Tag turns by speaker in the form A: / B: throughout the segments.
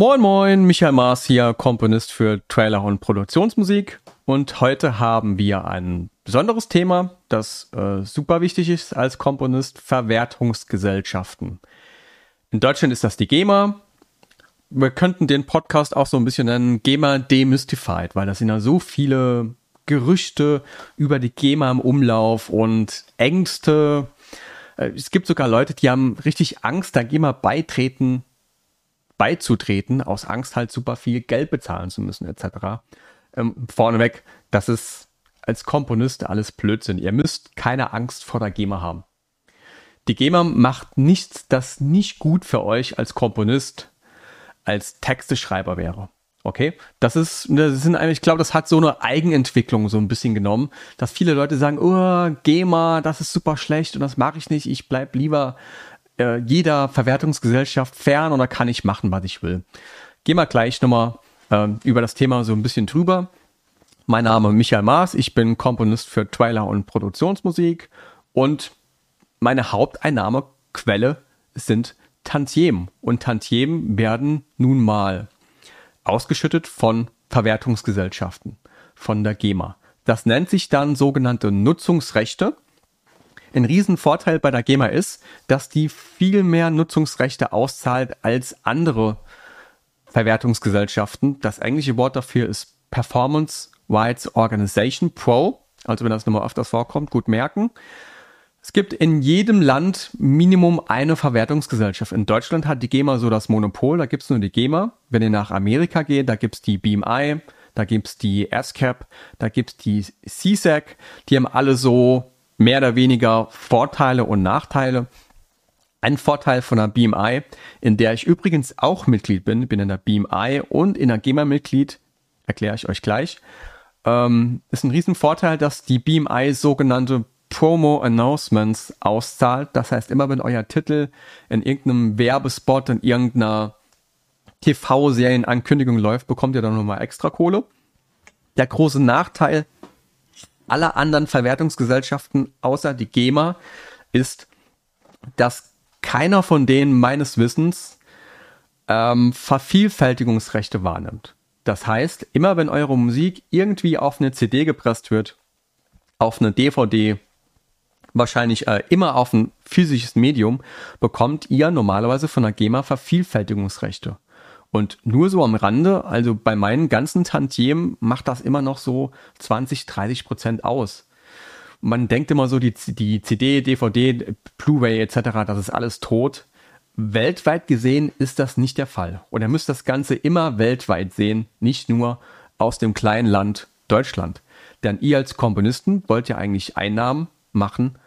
A: Moin Moin, Michael Maas hier, Komponist für Trailer und Produktionsmusik. Und heute haben wir ein besonderes Thema, das äh, super wichtig ist als Komponist, Verwertungsgesellschaften. In Deutschland ist das die GEMA. Wir könnten den Podcast auch so ein bisschen nennen GEMA Demystified, weil das sind ja so viele Gerüchte über die GEMA im Umlauf und Ängste. Äh, es gibt sogar Leute, die haben richtig Angst, der GEMA beitreten beizutreten, aus Angst halt super viel Geld bezahlen zu müssen, etc. Ähm, vorneweg, das ist als Komponist alles Blödsinn. Ihr müsst keine Angst vor der GEMA haben. Die GEMA macht nichts, das nicht gut für euch als Komponist, als Texteschreiber wäre. Okay, das ist, das sind ich glaube, das hat so eine Eigenentwicklung so ein bisschen genommen, dass viele Leute sagen, oh, GEMA, das ist super schlecht und das mache ich nicht, ich bleib lieber äh, jeder Verwertungsgesellschaft fern oder kann ich machen, was ich will. Gehen wir gleich nochmal äh, über das Thema so ein bisschen drüber. Mein Name ist Michael Maas, ich bin Komponist für Trailer und Produktionsmusik und meine Haupteinnahmequelle sind Tantiemen. Und Tantiemen werden nun mal ausgeschüttet von Verwertungsgesellschaften, von der GEMA. Das nennt sich dann sogenannte Nutzungsrechte. Ein Riesenvorteil bei der GEMA ist, dass die viel mehr Nutzungsrechte auszahlt als andere Verwertungsgesellschaften. Das englische Wort dafür ist Performance Rights Organization Pro. Also wenn das nochmal öfters vorkommt, gut merken. Es gibt in jedem Land Minimum eine Verwertungsgesellschaft. In Deutschland hat die GEMA so das Monopol, da gibt's nur die GEMA. Wenn ihr nach Amerika geht, da gibt's die BMI, da gibt's die ASCAP, da gibt's die CSAC. Die haben alle so mehr oder weniger Vorteile und Nachteile. Ein Vorteil von der BMI, in der ich übrigens auch Mitglied bin, bin in der BMI und in der GEMA Mitglied, erkläre ich euch gleich, ähm, ist ein Riesenvorteil, dass die BMI sogenannte Promo Announcements auszahlt. Das heißt, immer wenn euer Titel in irgendeinem Werbespot, in irgendeiner TV-Serienankündigung läuft, bekommt ihr dann nochmal extra Kohle. Der große Nachteil aller anderen Verwertungsgesellschaften außer die GEMA ist, dass keiner von denen meines Wissens ähm, Vervielfältigungsrechte wahrnimmt. Das heißt, immer wenn eure Musik irgendwie auf eine CD gepresst wird, auf eine DVD, wahrscheinlich äh, immer auf ein physisches Medium, bekommt ihr normalerweise von der GEMA Vervielfältigungsrechte. Und nur so am Rande, also bei meinen ganzen Tantiemen macht das immer noch so 20, 30 Prozent aus. Man denkt immer so, die, die CD, DVD, Blu-ray etc., das ist alles tot. Weltweit gesehen ist das nicht der Fall. Und ihr müsst das Ganze immer weltweit sehen, nicht nur aus dem kleinen Land Deutschland. Denn ihr als Komponisten wollt ja eigentlich Einnahmen machen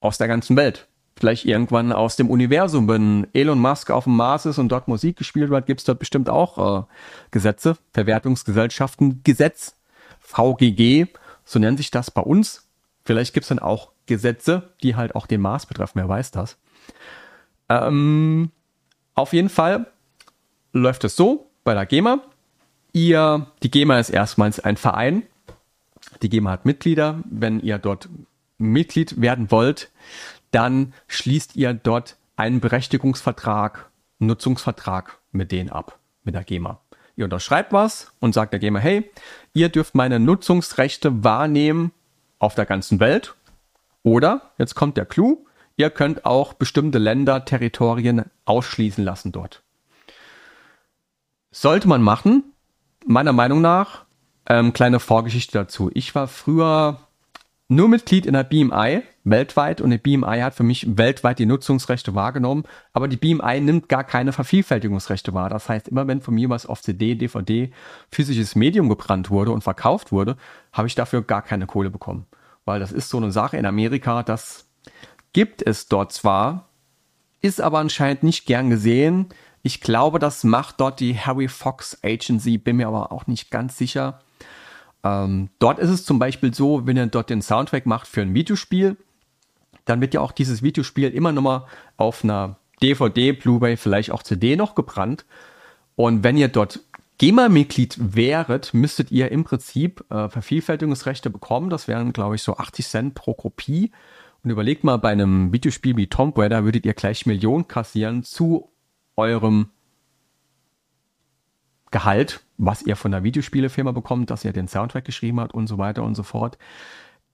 A: aus der ganzen Welt vielleicht irgendwann aus dem Universum. Wenn Elon Musk auf dem Mars ist und dort Musik gespielt wird, gibt es dort bestimmt auch äh, Gesetze, Verwertungsgesellschaften, Gesetz, VGG, so nennt sich das bei uns. Vielleicht gibt es dann auch Gesetze, die halt auch den Mars betreffen, wer weiß das. Ähm, auf jeden Fall läuft es so bei der GEMA. Ihr, die GEMA ist erstmals ein Verein. Die GEMA hat Mitglieder. Wenn ihr dort Mitglied werden wollt, dann schließt ihr dort einen Berechtigungsvertrag, Nutzungsvertrag mit denen ab, mit der GEMA. Ihr unterschreibt was und sagt der GEMA, hey, ihr dürft meine Nutzungsrechte wahrnehmen auf der ganzen Welt. Oder, jetzt kommt der Clou, ihr könnt auch bestimmte Länder, Territorien ausschließen lassen dort. Sollte man machen, meiner Meinung nach, ähm, kleine Vorgeschichte dazu. Ich war früher nur Mitglied in der BMI weltweit und die BMI hat für mich weltweit die Nutzungsrechte wahrgenommen, aber die BMI nimmt gar keine Vervielfältigungsrechte wahr. Das heißt, immer wenn von mir was auf CD, DVD, physisches Medium gebrannt wurde und verkauft wurde, habe ich dafür gar keine Kohle bekommen. Weil das ist so eine Sache in Amerika, das gibt es dort zwar, ist aber anscheinend nicht gern gesehen. Ich glaube, das macht dort die Harry Fox Agency, bin mir aber auch nicht ganz sicher. Ähm, dort ist es zum Beispiel so, wenn ihr dort den Soundtrack macht für ein Videospiel, dann wird ja auch dieses Videospiel immer nochmal auf einer DVD, Blu-ray, vielleicht auch CD noch gebrannt. Und wenn ihr dort GEMA-Mitglied wäret, müsstet ihr im Prinzip äh, Vervielfältigungsrechte bekommen. Das wären, glaube ich, so 80 Cent pro Kopie. Und überlegt mal, bei einem Videospiel wie Tomb Raider würdet ihr gleich Millionen kassieren zu eurem Gehalt, was ihr von der Videospielefirma bekommt, dass ihr den Soundtrack geschrieben habt und so weiter und so fort.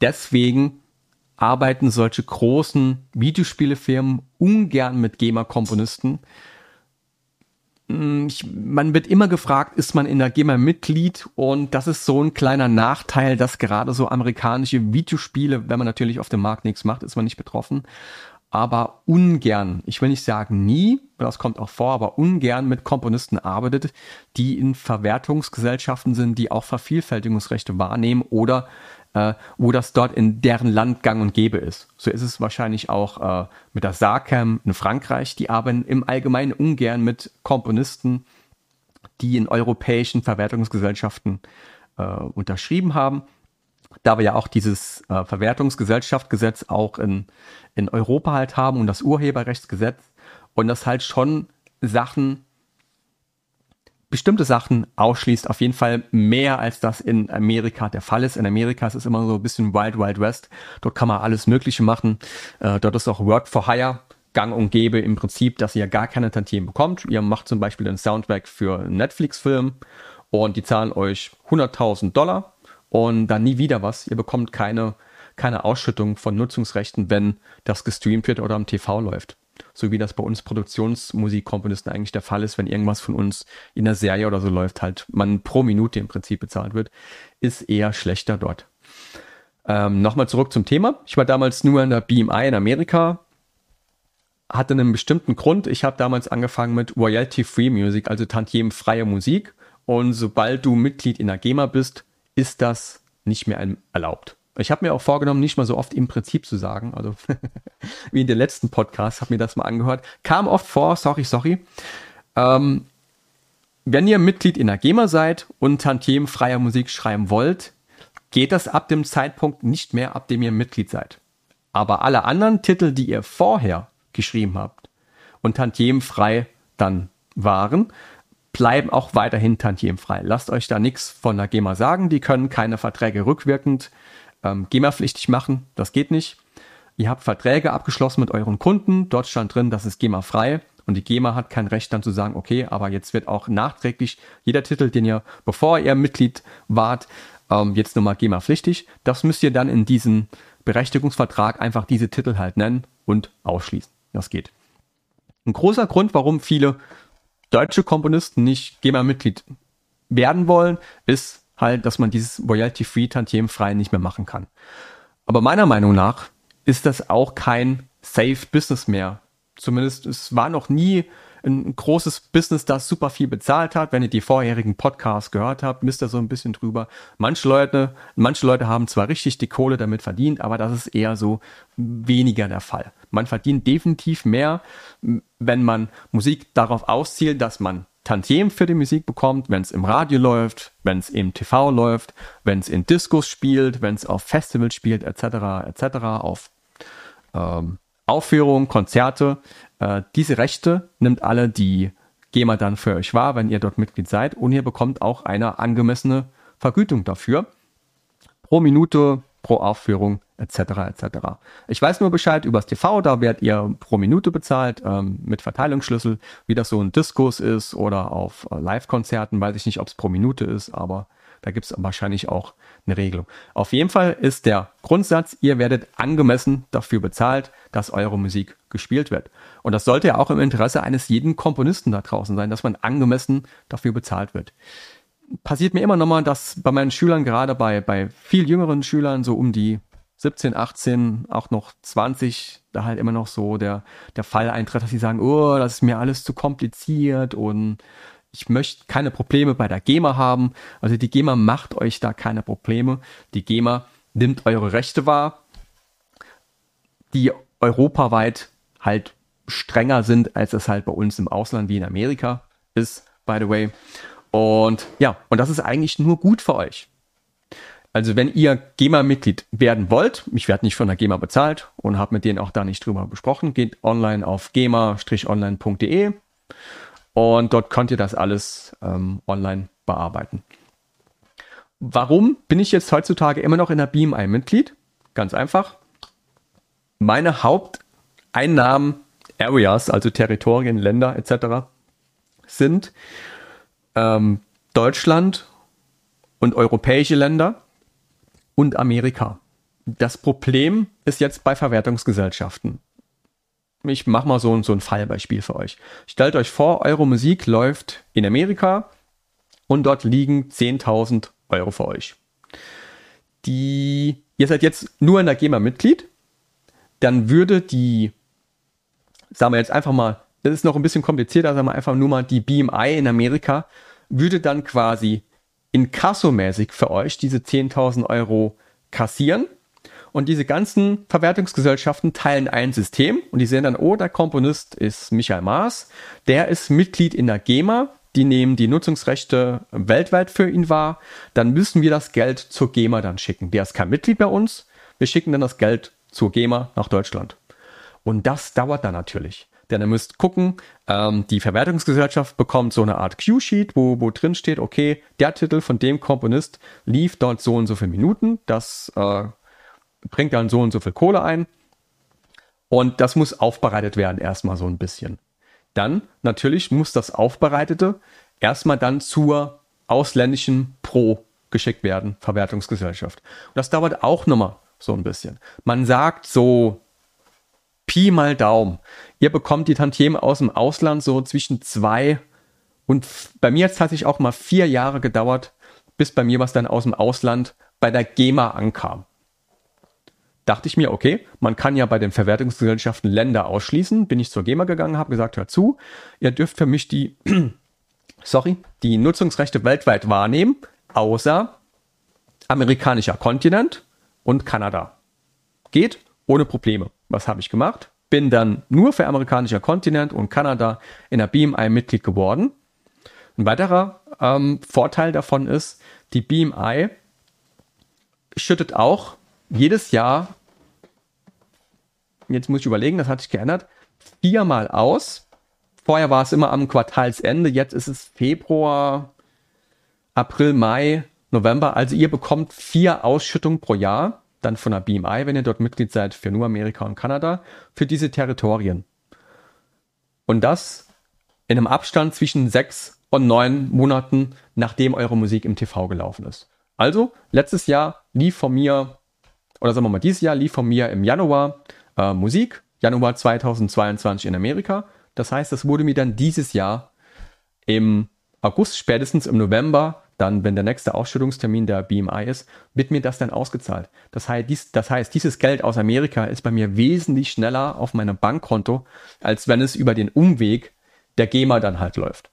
A: Deswegen arbeiten solche großen Videospielefirmen ungern mit GEMA-Komponisten. Hm, man wird immer gefragt, ist man in der GEMA Mitglied? Und das ist so ein kleiner Nachteil, dass gerade so amerikanische Videospiele, wenn man natürlich auf dem Markt nichts macht, ist man nicht betroffen aber ungern, ich will nicht sagen nie, das kommt auch vor, aber ungern mit Komponisten arbeitet, die in Verwertungsgesellschaften sind, die auch Vervielfältigungsrechte wahrnehmen oder äh, wo das dort in deren Land gang und gäbe ist. So ist es wahrscheinlich auch äh, mit der SACAM in Frankreich. Die arbeiten im Allgemeinen ungern mit Komponisten, die in europäischen Verwertungsgesellschaften äh, unterschrieben haben da wir ja auch dieses äh, Verwertungsgesellschaftsgesetz auch in, in Europa halt haben und das Urheberrechtsgesetz und das halt schon Sachen, bestimmte Sachen ausschließt, auf jeden Fall mehr als das in Amerika der Fall ist. In Amerika ist es immer so ein bisschen Wild Wild West. Dort kann man alles Mögliche machen. Äh, dort ist auch Work for Hire gang und gäbe im Prinzip, dass ihr gar keine Tantiemen bekommt. Ihr macht zum Beispiel einen Soundtrack für einen Netflix-Film und die zahlen euch 100.000 Dollar und dann nie wieder was. Ihr bekommt keine, keine Ausschüttung von Nutzungsrechten, wenn das gestreamt wird oder am TV läuft. So wie das bei uns Produktionsmusikkomponisten eigentlich der Fall ist, wenn irgendwas von uns in der Serie oder so läuft, halt man pro Minute im Prinzip bezahlt wird, ist eher schlechter dort. Ähm, Nochmal zurück zum Thema. Ich war damals nur in der BMI in Amerika, hatte einen bestimmten Grund. Ich habe damals angefangen mit Royalty-Free Music, also tantiemenfreie Musik. Und sobald du Mitglied in der GEMA bist, ist das nicht mehr erlaubt. Ich habe mir auch vorgenommen, nicht mal so oft im Prinzip zu sagen, also wie in den letzten Podcasts, habe mir das mal angehört. Kam oft vor, sorry, sorry. Ähm, wenn ihr Mitglied in der GEMA seid und tantiemenfreier Musik schreiben wollt, geht das ab dem Zeitpunkt nicht mehr, ab dem ihr Mitglied seid. Aber alle anderen Titel, die ihr vorher geschrieben habt und tantiemenfrei dann waren, bleiben auch weiterhin tantiemfrei. Lasst euch da nichts von der GEMA sagen. Die können keine Verträge rückwirkend ähm, GEMA-pflichtig machen. Das geht nicht. Ihr habt Verträge abgeschlossen mit euren Kunden. Dort stand drin, das ist GEMA-frei. Und die GEMA hat kein Recht dann zu sagen, okay, aber jetzt wird auch nachträglich jeder Titel, den ihr, bevor ihr Mitglied wart, ähm, jetzt nochmal GEMA-pflichtig. Das müsst ihr dann in diesem Berechtigungsvertrag einfach diese Titel halt nennen und ausschließen. Das geht. Ein großer Grund, warum viele deutsche Komponisten nicht GEMA-Mitglied werden wollen, ist halt, dass man dieses Royalty-Free Tantiem-frei nicht mehr machen kann. Aber meiner Meinung nach ist das auch kein Safe Business mehr. Zumindest es war noch nie ein großes Business, das super viel bezahlt hat. Wenn ihr die vorherigen Podcasts gehört habt, wisst ihr so ein bisschen drüber. Manche Leute, manche Leute haben zwar richtig die Kohle damit verdient, aber das ist eher so weniger der Fall. Man verdient definitiv mehr, wenn man Musik darauf auszielt, dass man Tantiem für die Musik bekommt, wenn es im Radio läuft, wenn es im TV läuft, wenn es in Discos spielt, wenn es auf Festivals spielt, etc., etc., auf ähm, Aufführungen, Konzerte. Äh, diese Rechte nimmt alle die GEMA dann für euch wahr, wenn ihr dort Mitglied seid und ihr bekommt auch eine angemessene Vergütung dafür. Pro Minute, pro Aufführung etc. etc. Ich weiß nur Bescheid übers TV, da werdet ihr pro Minute bezahlt ähm, mit Verteilungsschlüssel, wie das so ein Diskus ist oder auf äh, Live-Konzerten, weiß ich nicht, ob es pro Minute ist, aber da gibt es wahrscheinlich auch eine Regelung. Auf jeden Fall ist der Grundsatz, ihr werdet angemessen dafür bezahlt, dass eure Musik gespielt wird. Und das sollte ja auch im Interesse eines jeden Komponisten da draußen sein, dass man angemessen dafür bezahlt wird passiert mir immer noch mal, dass bei meinen Schülern, gerade bei, bei viel jüngeren Schülern, so um die 17, 18, auch noch 20, da halt immer noch so der, der Fall eintritt, dass sie sagen, oh, das ist mir alles zu kompliziert und ich möchte keine Probleme bei der GEMA haben. Also die GEMA macht euch da keine Probleme. Die GEMA nimmt eure Rechte wahr, die europaweit halt strenger sind, als es halt bei uns im Ausland wie in Amerika ist, by the way. Und ja, und das ist eigentlich nur gut für euch. Also wenn ihr GEMA-Mitglied werden wollt, ich werde nicht von der GEMA bezahlt und habe mit denen auch da nicht drüber besprochen, geht online auf gema-online.de und dort könnt ihr das alles ähm, online bearbeiten. Warum bin ich jetzt heutzutage immer noch in der ein Mitglied? Ganz einfach. Meine Haupteinnahmen, Areas, also Territorien, Länder etc., sind ähm, Deutschland und europäische Länder und Amerika. Das Problem ist jetzt bei Verwertungsgesellschaften. Ich mache mal so, so ein Fallbeispiel für euch. Stellt euch vor, eure Musik läuft in Amerika und dort liegen 10.000 Euro für euch. Die, ihr seid jetzt nur in der GEMA Mitglied, dann würde die, sagen wir jetzt einfach mal, das ist noch ein bisschen komplizierter, sagen wir einfach nur mal die BMI in Amerika, würde dann quasi inkassomäßig für euch diese 10.000 Euro kassieren. Und diese ganzen Verwertungsgesellschaften teilen ein System und die sehen dann, oh, der Komponist ist Michael Maas, der ist Mitglied in der GEMA, die nehmen die Nutzungsrechte weltweit für ihn wahr, dann müssen wir das Geld zur GEMA dann schicken. Der ist kein Mitglied bei uns, wir schicken dann das Geld zur GEMA nach Deutschland. Und das dauert dann natürlich. Denn ihr müsst gucken, ähm, die Verwertungsgesellschaft bekommt so eine Art Q-Sheet, wo, wo drin steht, okay, der Titel von dem Komponist lief dort so und so viele Minuten, das äh, bringt dann so und so viel Kohle ein. Und das muss aufbereitet werden, erstmal so ein bisschen. Dann natürlich muss das Aufbereitete erstmal dann zur ausländischen Pro geschickt werden, Verwertungsgesellschaft. Und das dauert auch nochmal so ein bisschen. Man sagt so Pi mal Daumen. Ihr bekommt die Tantiemen aus dem Ausland so zwischen zwei und bei mir hat es tatsächlich auch mal vier Jahre gedauert, bis bei mir was dann aus dem Ausland bei der GEMA ankam. Dachte ich mir, okay, man kann ja bei den Verwertungsgesellschaften Länder ausschließen. Bin ich zur GEMA gegangen, habe gesagt, hör zu, ihr dürft für mich die, sorry, die Nutzungsrechte weltweit wahrnehmen, außer amerikanischer Kontinent und Kanada. Geht ohne Probleme. Was habe ich gemacht? Bin dann nur für amerikanischer Kontinent und Kanada in der BMI Mitglied geworden. Ein weiterer ähm, Vorteil davon ist, die BMI schüttet auch jedes Jahr, jetzt muss ich überlegen, das hat sich geändert, viermal aus. Vorher war es immer am Quartalsende, jetzt ist es Februar, April, Mai, November. Also ihr bekommt vier Ausschüttungen pro Jahr dann von der BMI, wenn ihr dort Mitglied seid, für nur Amerika und Kanada, für diese Territorien. Und das in einem Abstand zwischen sechs und neun Monaten, nachdem eure Musik im TV gelaufen ist. Also, letztes Jahr lief von mir, oder sagen wir mal, dieses Jahr lief von mir im Januar äh, Musik, Januar 2022 in Amerika. Das heißt, das wurde mir dann dieses Jahr im August, spätestens im November dann, wenn der nächste Ausschüttungstermin der BMI ist, wird mir das dann ausgezahlt. Das heißt, dies, das heißt, dieses Geld aus Amerika ist bei mir wesentlich schneller auf meinem Bankkonto, als wenn es über den Umweg der GEMA dann halt läuft.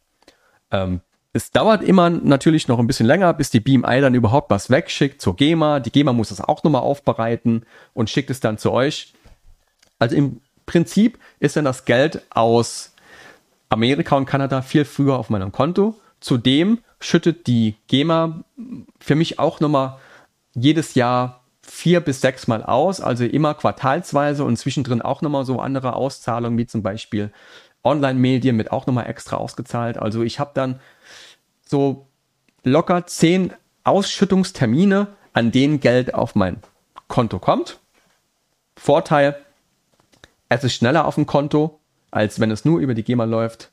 A: Ähm, es dauert immer natürlich noch ein bisschen länger, bis die BMI dann überhaupt was wegschickt zur GEMA. Die GEMA muss das auch nochmal aufbereiten und schickt es dann zu euch. Also im Prinzip ist dann das Geld aus Amerika und Kanada viel früher auf meinem Konto. Zudem schüttet die GEMA für mich auch nochmal jedes Jahr vier bis sechs Mal aus, also immer quartalsweise und zwischendrin auch nochmal so andere Auszahlungen, wie zum Beispiel Online-Medien mit auch nochmal extra ausgezahlt. Also ich habe dann so locker zehn Ausschüttungstermine, an denen Geld auf mein Konto kommt. Vorteil, es ist schneller auf dem Konto, als wenn es nur über die GEMA läuft.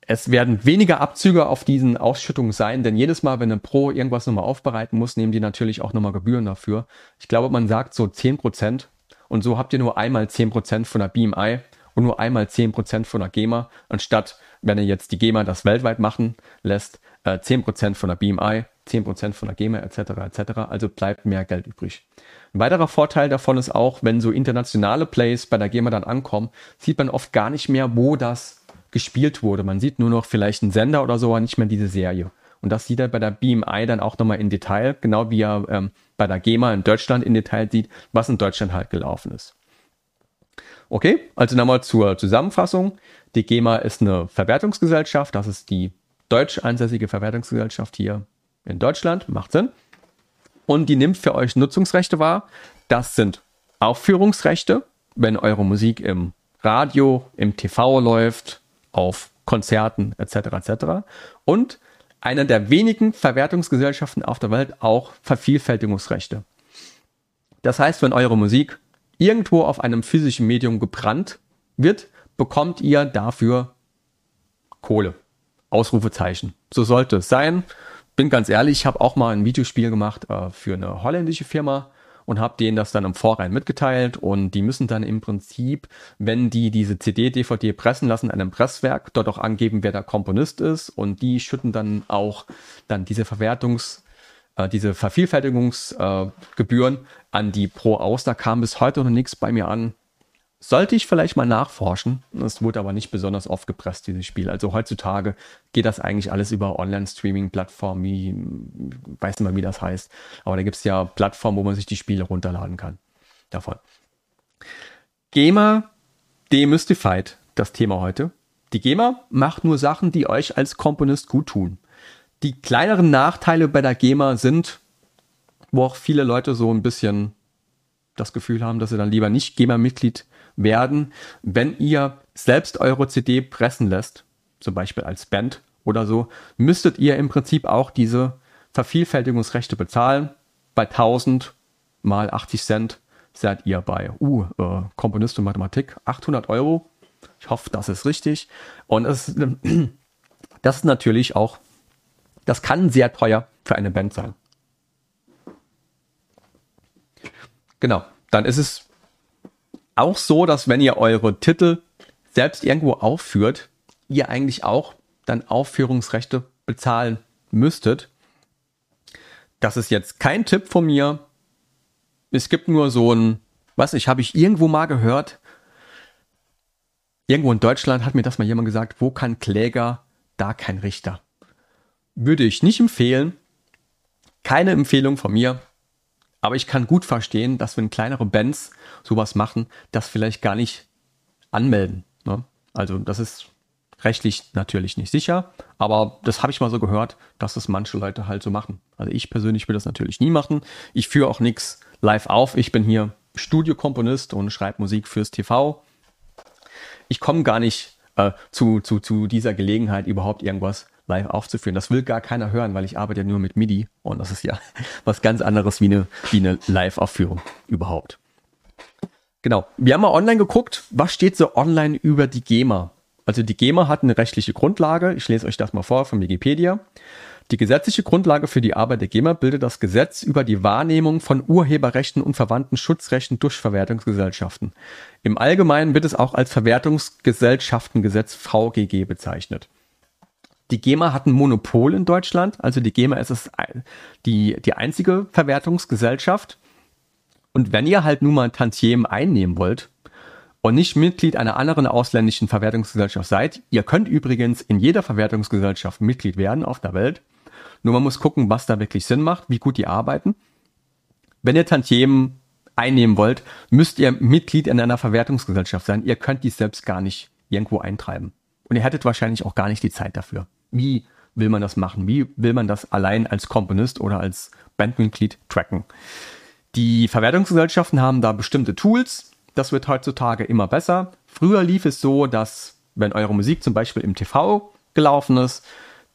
A: Es werden weniger Abzüge auf diesen Ausschüttungen sein, denn jedes Mal, wenn ein Pro irgendwas nochmal aufbereiten muss, nehmen die natürlich auch nochmal Gebühren dafür. Ich glaube, man sagt so 10% und so habt ihr nur einmal 10% von der BMI und nur einmal 10% von der GEMA, anstatt, wenn ihr jetzt die GEMA das weltweit machen lässt, 10% äh, von der BMI, 10% von der GEMA etc. etc. Also bleibt mehr Geld übrig. Ein weiterer Vorteil davon ist auch, wenn so internationale Plays bei der GEMA dann ankommen, sieht man oft gar nicht mehr, wo das gespielt wurde. Man sieht nur noch vielleicht einen Sender oder so, aber nicht mehr diese Serie. Und das sieht er bei der BMI dann auch nochmal in Detail, genau wie er ähm, bei der GEMA in Deutschland in Detail sieht, was in Deutschland halt gelaufen ist. Okay, also nochmal zur Zusammenfassung. Die GEMA ist eine Verwertungsgesellschaft, das ist die deutsch ansässige Verwertungsgesellschaft hier in Deutschland, macht Sinn. Und die nimmt für euch Nutzungsrechte wahr. Das sind Aufführungsrechte, wenn eure Musik im Radio, im TV läuft, auf Konzerten etc. etc. Und einer der wenigen Verwertungsgesellschaften auf der Welt auch Vervielfältigungsrechte. Das heißt, wenn eure Musik irgendwo auf einem physischen Medium gebrannt wird, bekommt ihr dafür Kohle. Ausrufezeichen. So sollte es sein. Bin ganz ehrlich, ich habe auch mal ein Videospiel gemacht äh, für eine holländische Firma und habe denen das dann im Vorrein mitgeteilt und die müssen dann im Prinzip, wenn die diese CD, DVD pressen lassen, an einem Presswerk, dort auch angeben, wer der Komponist ist und die schütten dann auch dann diese Verwertungs- äh, diese Vervielfältigungsgebühren äh, an die Pro aus. Da kam bis heute noch nichts bei mir an. Sollte ich vielleicht mal nachforschen. Es wurde aber nicht besonders oft gepresst, dieses Spiel. Also heutzutage geht das eigentlich alles über Online-Streaming-Plattformen, wie, weiß nicht mal, wie das heißt. Aber da gibt es ja Plattformen, wo man sich die Spiele runterladen kann. Davon. GEMA demystified das Thema heute. Die GEMA macht nur Sachen, die euch als Komponist gut tun. Die kleineren Nachteile bei der GEMA sind, wo auch viele Leute so ein bisschen das Gefühl haben, dass sie dann lieber nicht GEMA-Mitglied werden, wenn ihr selbst eure CD pressen lässt, zum Beispiel als Band oder so, müsstet ihr im Prinzip auch diese Vervielfältigungsrechte bezahlen. Bei 1000 mal 80 Cent seid ihr bei, uh, äh, Komponist und Mathematik, 800 Euro. Ich hoffe, das ist richtig. Und es, das ist natürlich auch, das kann sehr teuer für eine Band sein. Genau, dann ist es auch so, dass wenn ihr eure Titel selbst irgendwo aufführt, ihr eigentlich auch dann Aufführungsrechte bezahlen müsstet. Das ist jetzt kein Tipp von mir. Es gibt nur so ein, was ich habe ich irgendwo mal gehört. Irgendwo in Deutschland hat mir das mal jemand gesagt, wo kein Kläger, da kein Richter. Würde ich nicht empfehlen. Keine Empfehlung von mir. Aber ich kann gut verstehen, dass wenn kleinere Bands sowas machen, das vielleicht gar nicht anmelden. Ne? Also das ist rechtlich natürlich nicht sicher, aber das habe ich mal so gehört, dass das manche Leute halt so machen. Also ich persönlich will das natürlich nie machen. Ich führe auch nichts live auf. Ich bin hier Studiokomponist und schreibe Musik fürs TV. Ich komme gar nicht äh, zu, zu, zu dieser Gelegenheit, überhaupt irgendwas live aufzuführen. Das will gar keiner hören, weil ich arbeite ja nur mit MIDI und das ist ja was ganz anderes wie eine, wie eine Live-Aufführung überhaupt. Genau. Wir haben mal online geguckt, was steht so online über die GEMA. Also die GEMA hat eine rechtliche Grundlage. Ich lese euch das mal vor von Wikipedia. Die gesetzliche Grundlage für die Arbeit der GEMA bildet das Gesetz über die Wahrnehmung von Urheberrechten und verwandten Schutzrechten durch Verwertungsgesellschaften. Im Allgemeinen wird es auch als Verwertungsgesellschaftengesetz VGG bezeichnet. Die GEMA hat ein Monopol in Deutschland, also die GEMA ist es die, die einzige Verwertungsgesellschaft. Und wenn ihr halt nun mal Tantiemen einnehmen wollt und nicht Mitglied einer anderen ausländischen Verwertungsgesellschaft seid, ihr könnt übrigens in jeder Verwertungsgesellschaft Mitglied werden auf der Welt. Nur man muss gucken, was da wirklich Sinn macht, wie gut die arbeiten. Wenn ihr Tantiemen einnehmen wollt, müsst ihr Mitglied in einer Verwertungsgesellschaft sein. Ihr könnt die selbst gar nicht irgendwo eintreiben. Und ihr hättet wahrscheinlich auch gar nicht die Zeit dafür. Wie will man das machen? Wie will man das allein als Komponist oder als Bandmitglied tracken? Die Verwertungsgesellschaften haben da bestimmte Tools. Das wird heutzutage immer besser. Früher lief es so, dass wenn eure Musik zum Beispiel im TV gelaufen ist,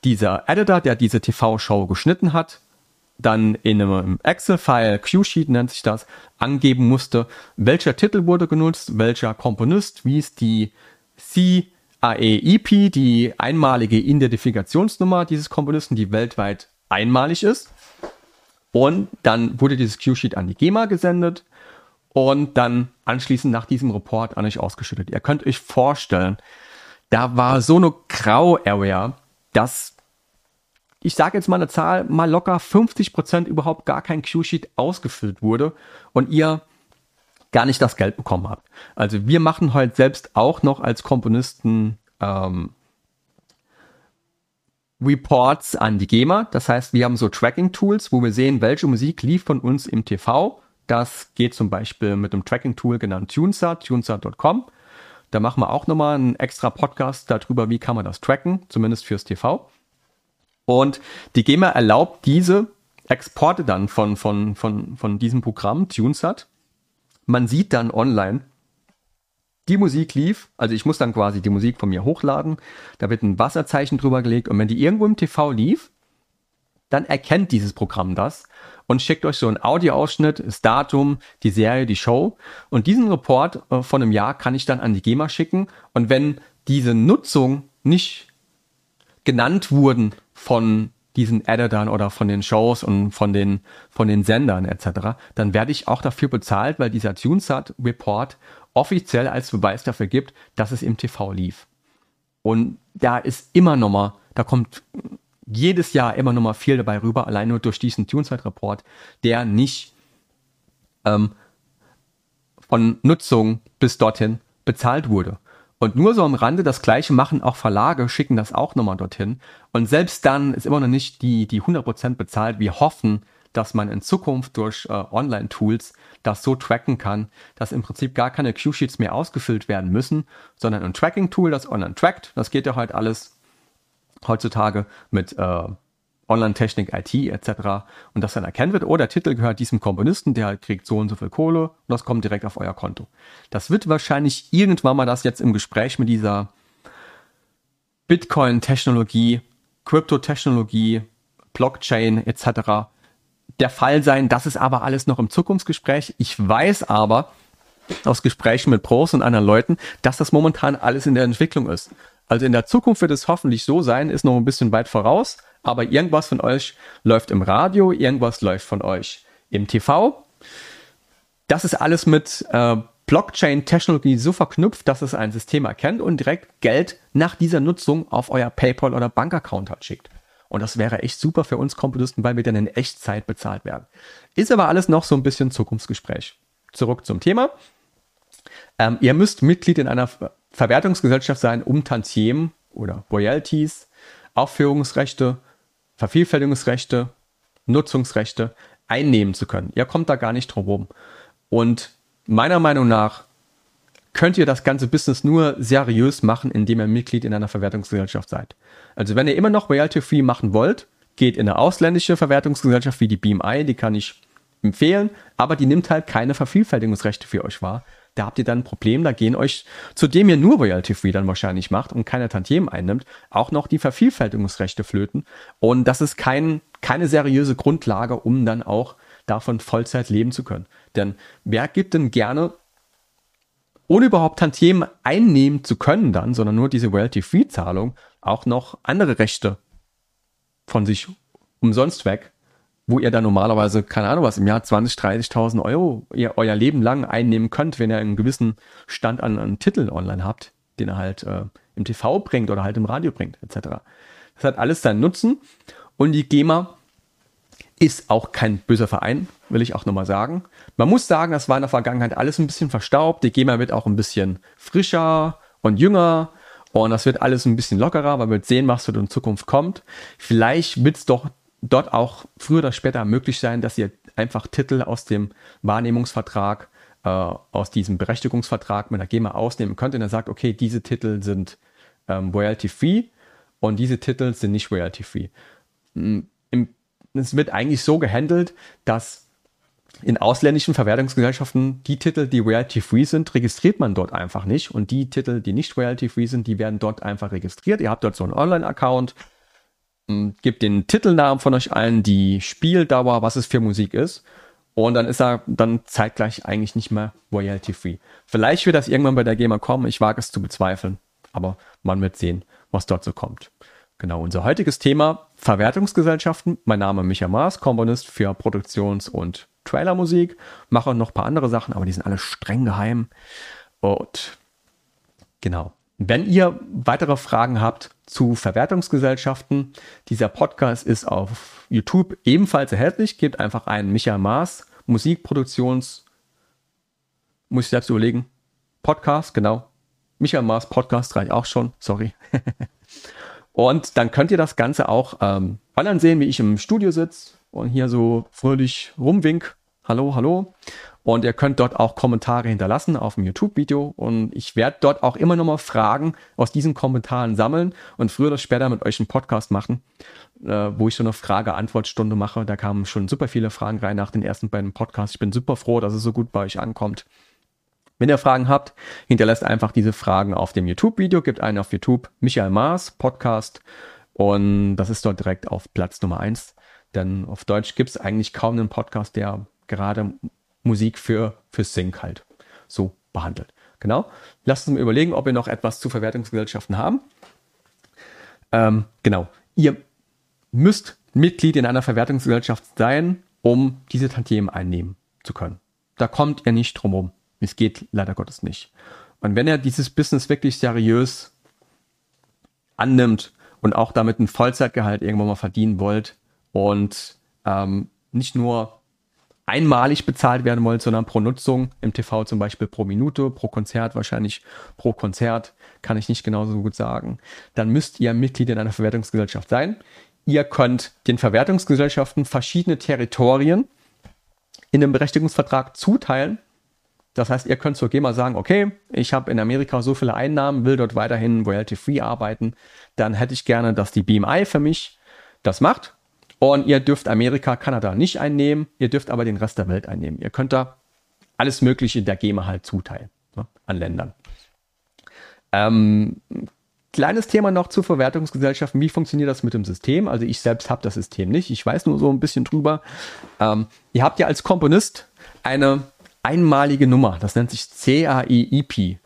A: dieser Editor, der diese TV-Show geschnitten hat, dann in einem Excel-File, Q-Sheet nennt sich das, angeben musste, welcher Titel wurde genutzt, welcher Komponist, wie ist die C AEIP, die einmalige Identifikationsnummer dieses Komponisten, die weltweit einmalig ist. Und dann wurde dieses Q-Sheet an die GEMA gesendet und dann anschließend nach diesem Report an euch ausgeschüttet. Ihr könnt euch vorstellen, da war so eine Grau-Area, dass ich sage jetzt mal eine Zahl, mal locker 50% überhaupt gar kein Q-Sheet ausgefüllt wurde und ihr gar nicht das Geld bekommen habt. Also wir machen heute selbst auch noch als Komponisten ähm, Reports an die GEMA. Das heißt, wir haben so Tracking-Tools, wo wir sehen, welche Musik lief von uns im TV. Das geht zum Beispiel mit einem Tracking-Tool genannt TuneSat, tunesat.com. Da machen wir auch nochmal einen extra Podcast darüber, wie kann man das tracken, zumindest fürs TV. Und die GEMA erlaubt diese Exporte dann von, von, von, von diesem Programm, TuneSat, man sieht dann online, die Musik lief, also ich muss dann quasi die Musik von mir hochladen, da wird ein Wasserzeichen drüber gelegt und wenn die irgendwo im TV lief, dann erkennt dieses Programm das und schickt euch so einen Audioausschnitt, das Datum, die Serie, die Show und diesen Report äh, von einem Jahr kann ich dann an die GEMA schicken und wenn diese Nutzung nicht genannt wurden von diesen Editern oder von den Shows und von den, von den Sendern etc., dann werde ich auch dafür bezahlt, weil dieser TuneSat Report offiziell als Beweis dafür gibt, dass es im TV lief. Und da ist immer noch mal, da kommt jedes Jahr immer noch mal viel dabei rüber, allein nur durch diesen TuneSat Report, der nicht ähm, von Nutzung bis dorthin bezahlt wurde. Und nur so am Rande das gleiche machen auch Verlage, schicken das auch nochmal dorthin. Und selbst dann ist immer noch nicht die, die 100% bezahlt. Wir hoffen, dass man in Zukunft durch äh, Online-Tools das so tracken kann, dass im Prinzip gar keine Q-Sheets mehr ausgefüllt werden müssen, sondern ein Tracking-Tool, das online trackt. Das geht ja halt alles heutzutage mit äh, Online-Technik, IT etc. Und das dann erkennen wird, oh, der Titel gehört diesem Komponisten, der kriegt so und so viel Kohle und das kommt direkt auf euer Konto. Das wird wahrscheinlich irgendwann mal das jetzt im Gespräch mit dieser Bitcoin-Technologie, Krypto-Technologie, Blockchain etc. der Fall sein. Das ist aber alles noch im Zukunftsgespräch. Ich weiß aber aus Gesprächen mit Pros und anderen Leuten, dass das momentan alles in der Entwicklung ist. Also in der Zukunft wird es hoffentlich so sein, ist noch ein bisschen weit voraus, aber irgendwas von euch läuft im Radio, irgendwas läuft von euch im TV. Das ist alles mit äh, Blockchain-Technologie so verknüpft, dass es ein System erkennt und direkt Geld nach dieser Nutzung auf euer PayPal oder Bankaccount hat schickt. Und das wäre echt super für uns Komponisten, weil wir dann in Echtzeit bezahlt werden. Ist aber alles noch so ein bisschen Zukunftsgespräch. Zurück zum Thema. Ähm, ihr müsst Mitglied in einer Verwertungsgesellschaft sein, um Tantiemen oder Royalties, Aufführungsrechte Vervielfältigungsrechte, Nutzungsrechte einnehmen zu können. Ihr kommt da gar nicht drum rum. Und meiner Meinung nach könnt ihr das ganze Business nur seriös machen, indem ihr Mitglied in einer Verwertungsgesellschaft seid. Also wenn ihr immer noch Royalty-Free machen wollt, geht in eine ausländische Verwertungsgesellschaft wie die BMI, die kann ich empfehlen, aber die nimmt halt keine Vervielfältigungsrechte für euch wahr. Da habt ihr dann ein Problem, da gehen euch, zu dem ihr nur Royalty Free dann wahrscheinlich macht und keine Tantiemen einnimmt, auch noch die Vervielfältigungsrechte flöten. Und das ist kein, keine seriöse Grundlage, um dann auch davon Vollzeit leben zu können. Denn wer gibt denn gerne, ohne überhaupt Tantiemen einnehmen zu können dann, sondern nur diese Royalty-Free-Zahlung, auch noch andere Rechte von sich umsonst weg, wo ihr dann normalerweise, keine Ahnung was, im Jahr 20, 30.000 Euro ihr euer Leben lang einnehmen könnt, wenn ihr einen gewissen Stand an, an Titeln online habt, den ihr halt äh, im TV bringt oder halt im Radio bringt, etc. Das hat alles seinen Nutzen und die GEMA ist auch kein böser Verein, will ich auch nochmal sagen. Man muss sagen, das war in der Vergangenheit alles ein bisschen verstaubt. Die GEMA wird auch ein bisschen frischer und jünger und das wird alles ein bisschen lockerer, weil wir sehen, was in Zukunft kommt. Vielleicht wird es doch dort auch früher oder später möglich sein, dass ihr einfach Titel aus dem Wahrnehmungsvertrag, äh, aus diesem Berechtigungsvertrag mit der GEMA ausnehmen könnt und er sagt, okay, diese Titel sind ähm, royalty-free und diese Titel sind nicht royalty-free. Es wird eigentlich so gehandelt, dass in ausländischen Verwertungsgesellschaften die Titel, die royalty-free sind, registriert man dort einfach nicht. Und die Titel, die nicht royalty-free sind, die werden dort einfach registriert. Ihr habt dort so einen Online-Account, gebt den Titelnamen von euch allen, die Spieldauer, was es für Musik ist. Und dann ist er dann zeitgleich eigentlich nicht mehr royalty free. Vielleicht wird das irgendwann bei der GEMA kommen. Ich wage es zu bezweifeln. Aber man wird sehen, was dort so kommt. Genau, unser heutiges Thema Verwertungsgesellschaften. Mein Name ist Micha Maas, Komponist für Produktions- und Trailermusik. Mache noch ein paar andere Sachen, aber die sind alle streng geheim. Und genau. Wenn ihr weitere Fragen habt zu Verwertungsgesellschaften, dieser Podcast ist auf YouTube ebenfalls erhältlich. Gebt einfach einen Michael Maas Musikproduktions, muss ich selbst überlegen, Podcast, genau. Michael Maas Podcast reicht auch schon, sorry. und dann könnt ihr das Ganze auch ähm, online sehen, wie ich im Studio sitze und hier so fröhlich rumwink. Hallo, hallo. Und ihr könnt dort auch Kommentare hinterlassen auf dem YouTube-Video. Und ich werde dort auch immer nochmal Fragen aus diesen Kommentaren sammeln und früher oder später mit euch einen Podcast machen, äh, wo ich so eine Frage-Antwort-Stunde mache. Da kamen schon super viele Fragen rein nach den ersten beiden Podcasts. Ich bin super froh, dass es so gut bei euch ankommt. Wenn ihr Fragen habt, hinterlasst einfach diese Fragen auf dem YouTube-Video. Gebt einen auf YouTube Michael Maas Podcast. Und das ist dort direkt auf Platz Nummer eins. Denn auf Deutsch gibt es eigentlich kaum einen Podcast, der gerade Musik für, für Sync halt so behandelt. Genau. Lasst uns mal überlegen, ob wir noch etwas zu Verwertungsgesellschaften haben. Ähm, genau. Ihr müsst Mitglied in einer Verwertungsgesellschaft sein, um diese Tantiemen einnehmen zu können. Da kommt ihr nicht drum rum. Es geht leider Gottes nicht. Und wenn ihr dieses Business wirklich seriös annimmt und auch damit ein Vollzeitgehalt irgendwann mal verdienen wollt und ähm, nicht nur einmalig bezahlt werden wollt, sondern pro Nutzung im TV zum Beispiel pro Minute, pro Konzert wahrscheinlich pro Konzert, kann ich nicht genauso gut sagen, dann müsst ihr Mitglied in einer Verwertungsgesellschaft sein. Ihr könnt den Verwertungsgesellschaften verschiedene Territorien in einem Berechtigungsvertrag zuteilen. Das heißt, ihr könnt zur GEMA sagen, okay, ich habe in Amerika so viele Einnahmen, will dort weiterhin royalty-free arbeiten, dann hätte ich gerne, dass die BMI für mich das macht und ihr dürft Amerika, Kanada nicht einnehmen, ihr dürft aber den Rest der Welt einnehmen. Ihr könnt da alles Mögliche der GEMA halt zuteilen ne, an Ländern. Ähm, kleines Thema noch zu Verwertungsgesellschaften. Wie funktioniert das mit dem System? Also ich selbst habe das System nicht. Ich weiß nur so ein bisschen drüber. Ähm, ihr habt ja als Komponist eine einmalige Nummer. Das nennt sich CAIEP.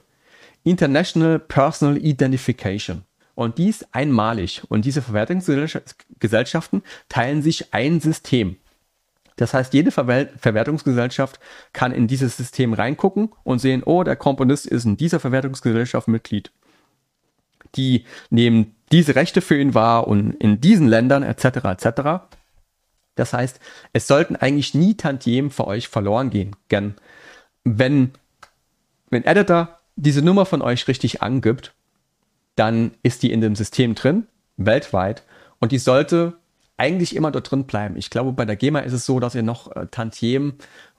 A: International Personal Identification. Und die ist einmalig. Und diese Verwertungsgesellschaften teilen sich ein System. Das heißt, jede Ver Verwertungsgesellschaft kann in dieses System reingucken und sehen, oh, der Komponist ist in dieser Verwertungsgesellschaft Mitglied. Die nehmen diese Rechte für ihn wahr und in diesen Ländern etc. etc. Das heißt, es sollten eigentlich nie Tantiemen für euch verloren gehen. Wenn, wenn Editor diese Nummer von euch richtig angibt, dann ist die in dem System drin, weltweit, und die sollte eigentlich immer dort drin bleiben. Ich glaube, bei der GEMA ist es so, dass ihr noch äh, Tantiemen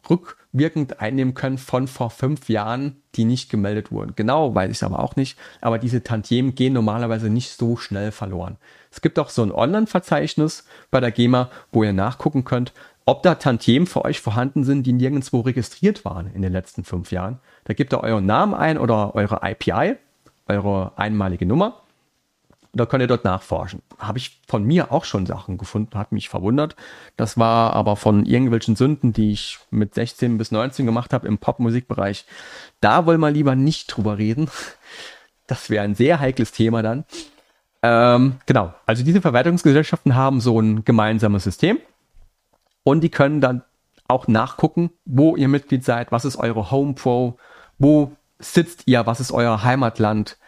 A: rückwirkend einnehmen könnt von vor fünf Jahren, die nicht gemeldet wurden. Genau weiß ich aber auch nicht, aber diese Tantiemen gehen normalerweise nicht so schnell verloren. Es gibt auch so ein Online-Verzeichnis bei der GEMA, wo ihr nachgucken könnt, ob da Tantiemen für euch vorhanden sind, die nirgendwo registriert waren in den letzten fünf Jahren. Da gebt ihr euren Namen ein oder eure IPI eure einmalige Nummer. Da könnt ihr dort nachforschen. Habe ich von mir auch schon Sachen gefunden, hat mich verwundert. Das war aber von irgendwelchen Sünden, die ich mit 16 bis 19 gemacht habe im Popmusikbereich. Da wollen wir lieber nicht drüber reden. Das wäre ein sehr heikles Thema dann. Ähm, genau, also diese Verwertungsgesellschaften haben so ein gemeinsames System und die können dann auch nachgucken, wo ihr Mitglied seid, was ist eure Home Pro, wo sitzt ihr, was ist euer Heimatland,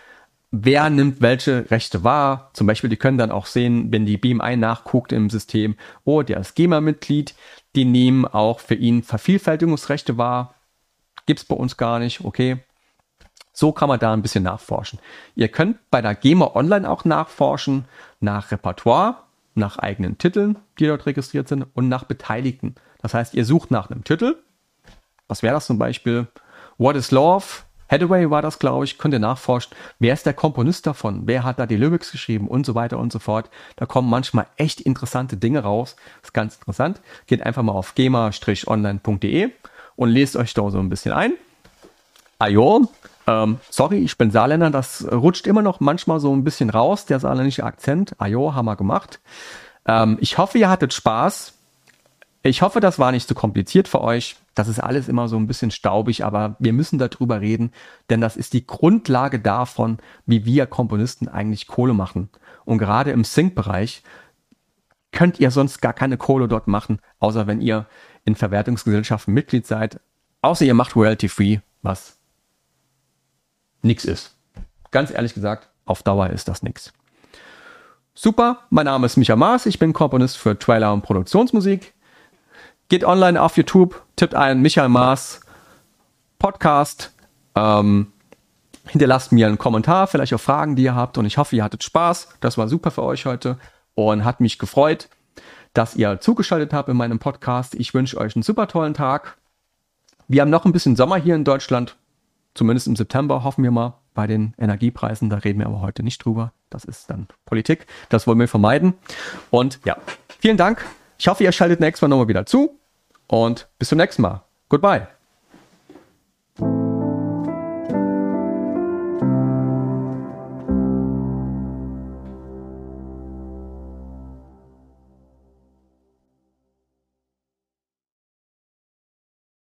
A: wer nimmt welche Rechte wahr. Zum Beispiel, die können dann auch sehen, wenn die BMI nachguckt im System, oh, der ist GEMA-Mitglied, die nehmen auch für ihn Vervielfältigungsrechte wahr. Gibt's bei uns gar nicht, okay. So kann man da ein bisschen nachforschen. Ihr könnt bei der GEMA Online auch nachforschen nach Repertoire, nach eigenen Titeln, die dort registriert sind und nach Beteiligten. Das heißt, ihr sucht nach einem Titel. Was wäre das zum Beispiel? What is Love? Hathaway war das, glaube ich, könnt ihr nachforschen. Wer ist der Komponist davon? Wer hat da die Lyrics geschrieben und so weiter und so fort. Da kommen manchmal echt interessante Dinge raus. Ist ganz interessant. Geht einfach mal auf gema-online.de und lest euch da so ein bisschen ein. Ajo, ähm, sorry, ich bin Saarländer, das rutscht immer noch manchmal so ein bisschen raus, der saarländische Akzent. Ajo, haben wir gemacht. Ähm, ich hoffe, ihr hattet Spaß. Ich hoffe, das war nicht zu kompliziert für euch. Das ist alles immer so ein bisschen staubig, aber wir müssen darüber reden, denn das ist die Grundlage davon, wie wir Komponisten eigentlich Kohle machen. Und gerade im Sync-Bereich könnt ihr sonst gar keine Kohle dort machen, außer wenn ihr in Verwertungsgesellschaften Mitglied seid. Außer ihr macht Royalty Free, was nix ist. Ganz ehrlich gesagt, auf Dauer ist das nix. Super, mein Name ist Micha Maas, ich bin Komponist für Trailer und Produktionsmusik. Geht online auf YouTube, tippt ein Michael Maas Podcast, ähm, hinterlasst mir einen Kommentar, vielleicht auch Fragen, die ihr habt und ich hoffe, ihr hattet Spaß. Das war super für euch heute und hat mich gefreut, dass ihr zugeschaltet habt in meinem Podcast. Ich wünsche euch einen super tollen Tag. Wir haben noch ein bisschen Sommer hier in Deutschland, zumindest im September, hoffen wir mal, bei den Energiepreisen. Da reden wir aber heute nicht drüber. Das ist dann Politik. Das wollen wir vermeiden. Und ja, vielen Dank. Ich hoffe, ihr schaltet nächstes Mal nochmal wieder zu und bis zum nächsten Mal. Goodbye.